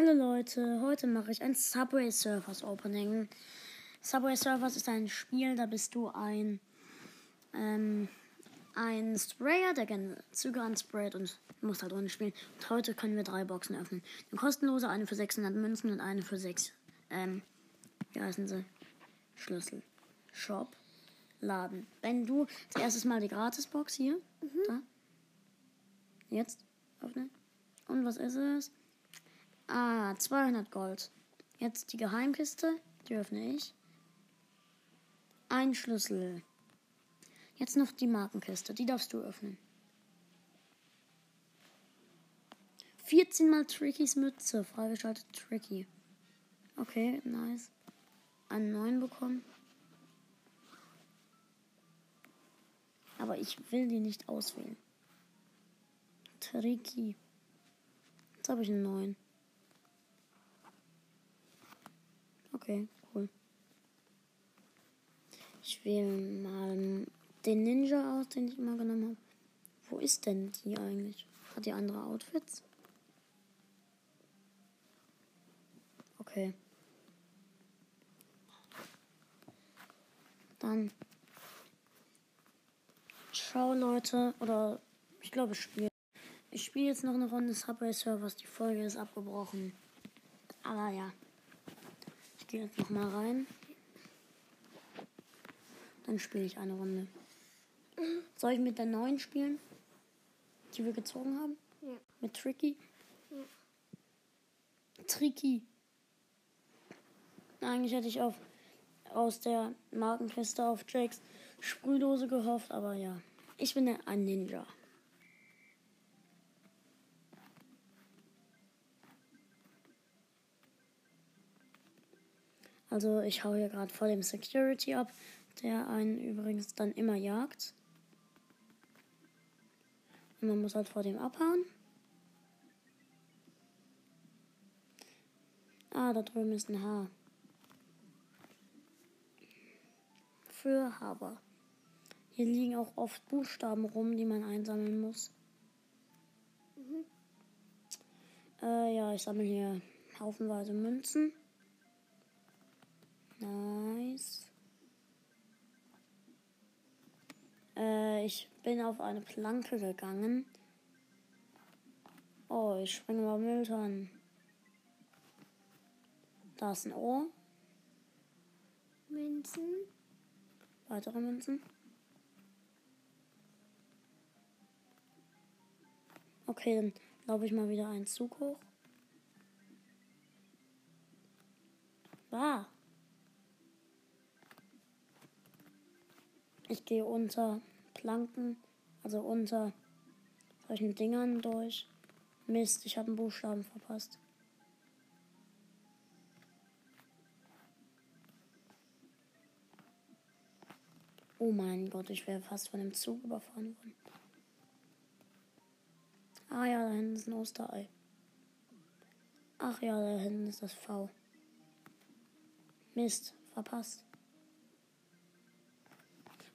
Hallo Leute, heute mache ich ein Subway Surfers Opening. Subway Surfers ist ein Spiel, da bist du ein, ähm, ein Sprayer, der gerne Züge ansprayt und muss halt ohne spielen. Und heute können wir drei Boxen öffnen. Eine kostenlose, eine für 600 Münzen und eine für 6, ähm, wie heißen sie? Schlüssel. Shop. Laden. Wenn du zuerst mal die Gratisbox hier, mhm. da. Jetzt öffnen. Und was ist es? Ah, 200 Gold. Jetzt die Geheimkiste. Die öffne ich. Ein Schlüssel. Jetzt noch die Markenkiste. Die darfst du öffnen. 14 mal Trickys Mütze. Freigeschaltet Tricky. Okay, nice. Einen neuen bekommen. Aber ich will die nicht auswählen. Tricky. Jetzt habe ich einen neuen. Okay, cool. Ich wähle mal den Ninja aus, den ich immer genommen habe. Wo ist denn die eigentlich? Hat die andere Outfits? Okay. Dann. Ciao, Leute. Oder ich glaube, ich spiele. Ich spiele jetzt noch eine Runde Subway Servers. Die Folge ist abgebrochen. Aber ja gehe jetzt noch mal rein. Dann spiele ich eine Runde. Soll ich mit der neuen spielen? Die wir gezogen haben? Ja. Mit Tricky? Ja. Tricky. Eigentlich hätte ich auf aus der Markenkiste auf Jakes Sprühdose gehofft, aber ja. Ich bin ein Ninja. Also ich hau hier gerade vor dem Security ab, der einen übrigens dann immer jagt. Und man muss halt vor dem abhauen. Ah, da drüben ist ein Haar. Für Haber. Hier liegen auch oft Buchstaben rum, die man einsammeln muss. Mhm. Äh, ja, ich sammle hier haufenweise Münzen. Nice. Äh, ich bin auf eine Planke gegangen. Oh, ich springe mal Mülltonnen. Da ist ein Ohr. Münzen. Weitere Münzen. Okay, dann laufe ich mal wieder einen Zug hoch. War. Ich gehe unter Planken, also unter solchen Dingern durch. Mist, ich habe einen Buchstaben verpasst. Oh mein Gott, ich wäre fast von dem Zug überfahren worden. Ah ja, da hinten ist ein Osterei. Ach ja, da hinten ist das V. Mist, verpasst.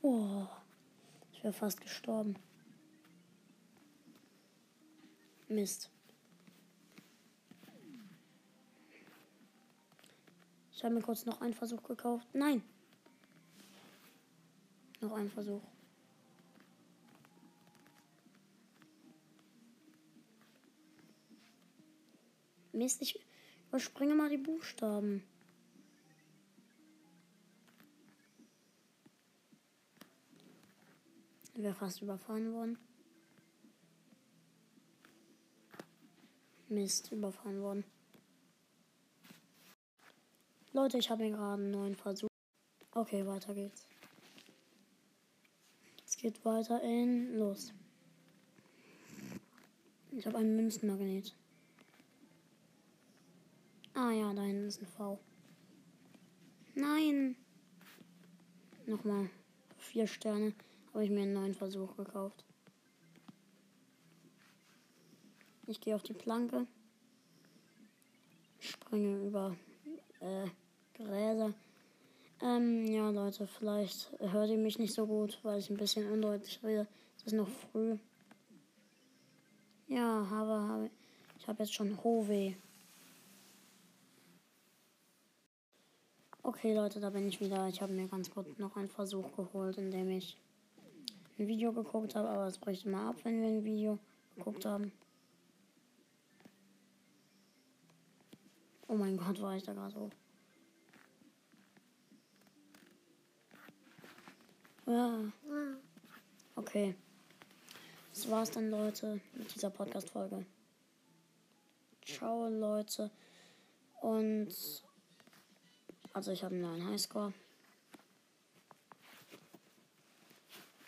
Oh, ich wäre fast gestorben. Mist. Ich habe mir kurz noch einen Versuch gekauft. Nein. Noch ein Versuch. Mist, ich überspringe mal die Buchstaben. Wäre fast überfahren worden. Mist, überfahren worden. Leute, ich habe hier gerade einen neuen Versuch. Okay, weiter geht's. Es geht weiter in. Los. Ich habe einen Münzenmagnet. Ah ja, da hinten ist ein V. Nein. Nochmal. Vier Sterne habe ich mir einen neuen Versuch gekauft. Ich gehe auf die Planke. Springe über äh, Gräser. Ähm, ja, Leute, vielleicht hört ihr mich nicht so gut, weil ich ein bisschen undeutlich rede. Es ist noch früh. Ja, habe, habe. Ich habe jetzt schon Hohweh. Okay, Leute, da bin ich wieder. Ich habe mir ganz kurz noch einen Versuch geholt, indem ich ein Video geguckt habe, aber es bricht immer ab, wenn wir ein Video geguckt haben. Oh mein Gott, war ich da gerade so. Ja. Okay. Das war's dann, Leute, mit dieser Podcast-Folge. Ciao, Leute. Und. Also, ich habe einen neuen Highscore.